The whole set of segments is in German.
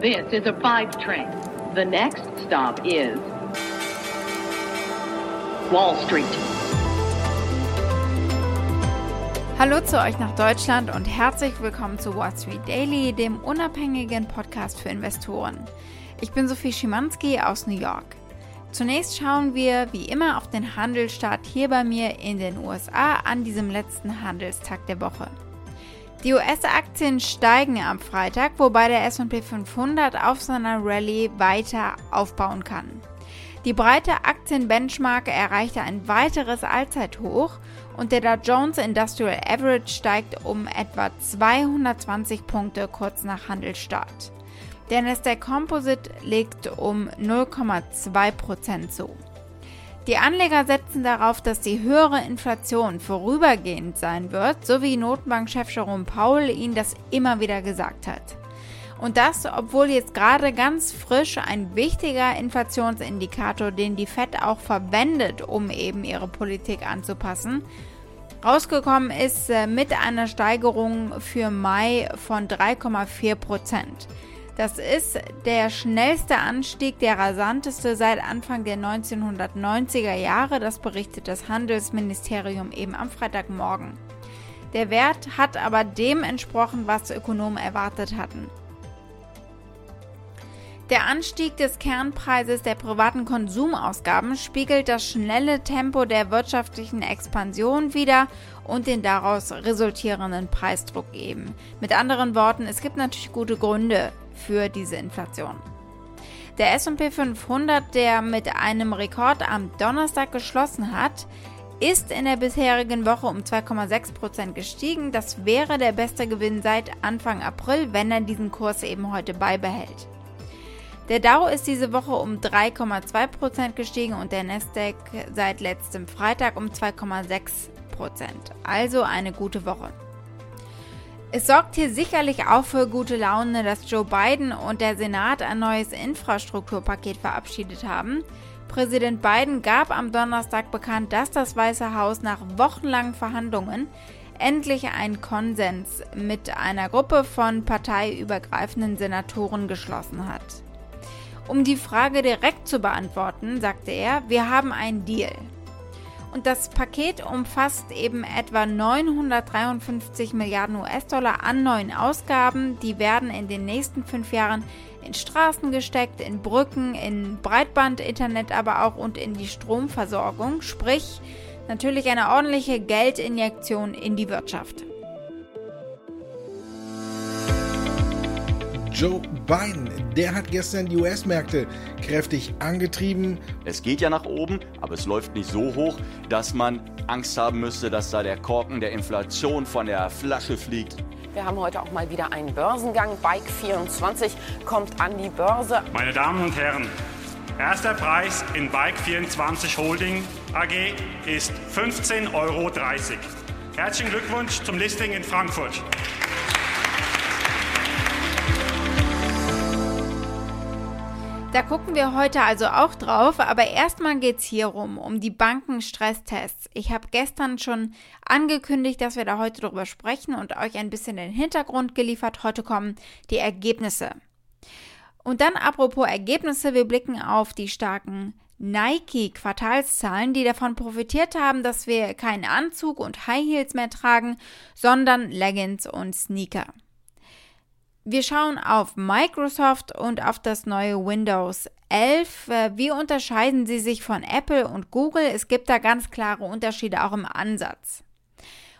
This is a five train. The next stop is Wall Street. Hallo zu euch nach Deutschland und herzlich willkommen zu Wall Street Daily, dem unabhängigen Podcast für Investoren. Ich bin Sophie Schimanski aus New York. Zunächst schauen wir wie immer auf den Handelsstart hier bei mir in den USA an diesem letzten Handelstag der Woche. Die US-Aktien steigen am Freitag, wobei der SP 500 auf seiner Rallye weiter aufbauen kann. Die breite Aktienbenchmark erreichte ein weiteres Allzeithoch und der Dow Jones Industrial Average steigt um etwa 220 Punkte kurz nach Handelsstart. Der Nasdaq Composite legt um 0,2% zu. Die Anleger setzen darauf, dass die höhere Inflation vorübergehend sein wird, so wie Notenbankchef Jerome Powell ihnen das immer wieder gesagt hat. Und das, obwohl jetzt gerade ganz frisch ein wichtiger Inflationsindikator, den die Fed auch verwendet, um eben ihre Politik anzupassen, rausgekommen ist äh, mit einer Steigerung für Mai von 3,4 Prozent. Das ist der schnellste Anstieg, der rasanteste seit Anfang der 1990er Jahre. Das berichtet das Handelsministerium eben am Freitagmorgen. Der Wert hat aber dem entsprochen, was Ökonomen erwartet hatten. Der Anstieg des Kernpreises der privaten Konsumausgaben spiegelt das schnelle Tempo der wirtschaftlichen Expansion wider und den daraus resultierenden Preisdruck eben. Mit anderen Worten, es gibt natürlich gute Gründe für diese Inflation. Der SP 500, der mit einem Rekord am Donnerstag geschlossen hat, ist in der bisherigen Woche um 2,6% gestiegen. Das wäre der beste Gewinn seit Anfang April, wenn er diesen Kurs eben heute beibehält. Der Dow ist diese Woche um 3,2% gestiegen und der Nasdaq seit letztem Freitag um 2,6%. Also eine gute Woche. Es sorgt hier sicherlich auch für gute Laune, dass Joe Biden und der Senat ein neues Infrastrukturpaket verabschiedet haben. Präsident Biden gab am Donnerstag bekannt, dass das Weiße Haus nach wochenlangen Verhandlungen endlich einen Konsens mit einer Gruppe von parteiübergreifenden Senatoren geschlossen hat. Um die Frage direkt zu beantworten, sagte er, wir haben einen Deal. Und das Paket umfasst eben etwa 953 Milliarden US-Dollar an neuen Ausgaben. Die werden in den nächsten fünf Jahren in Straßen gesteckt, in Brücken, in Breitband, Internet, aber auch und in die Stromversorgung. Sprich, natürlich eine ordentliche Geldinjektion in die Wirtschaft. Joe Biden, der hat gestern die US-Märkte kräftig angetrieben. Es geht ja nach oben, aber es läuft nicht so hoch, dass man Angst haben müsste, dass da der Korken der Inflation von der Flasche fliegt. Wir haben heute auch mal wieder einen Börsengang. Bike 24 kommt an die Börse. Meine Damen und Herren, erster Preis in Bike 24 Holding AG ist 15,30 Euro. Herzlichen Glückwunsch zum Listing in Frankfurt. Da gucken wir heute also auch drauf, aber erstmal geht es hier rum, um die Bankenstresstests. Ich habe gestern schon angekündigt, dass wir da heute drüber sprechen und euch ein bisschen den Hintergrund geliefert. Heute kommen die Ergebnisse. Und dann apropos Ergebnisse, wir blicken auf die starken Nike-Quartalszahlen, die davon profitiert haben, dass wir keinen Anzug und High Heels mehr tragen, sondern Leggings und Sneaker. Wir schauen auf Microsoft und auf das neue Windows 11. Äh, wie unterscheiden sie sich von Apple und Google? Es gibt da ganz klare Unterschiede auch im Ansatz.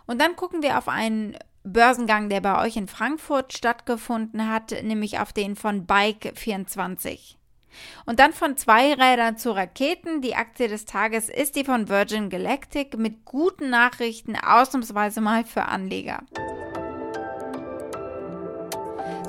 Und dann gucken wir auf einen Börsengang, der bei euch in Frankfurt stattgefunden hat, nämlich auf den von Bike 24. Und dann von Zweirädern zu Raketen. Die Aktie des Tages ist die von Virgin Galactic mit guten Nachrichten, ausnahmsweise mal für Anleger.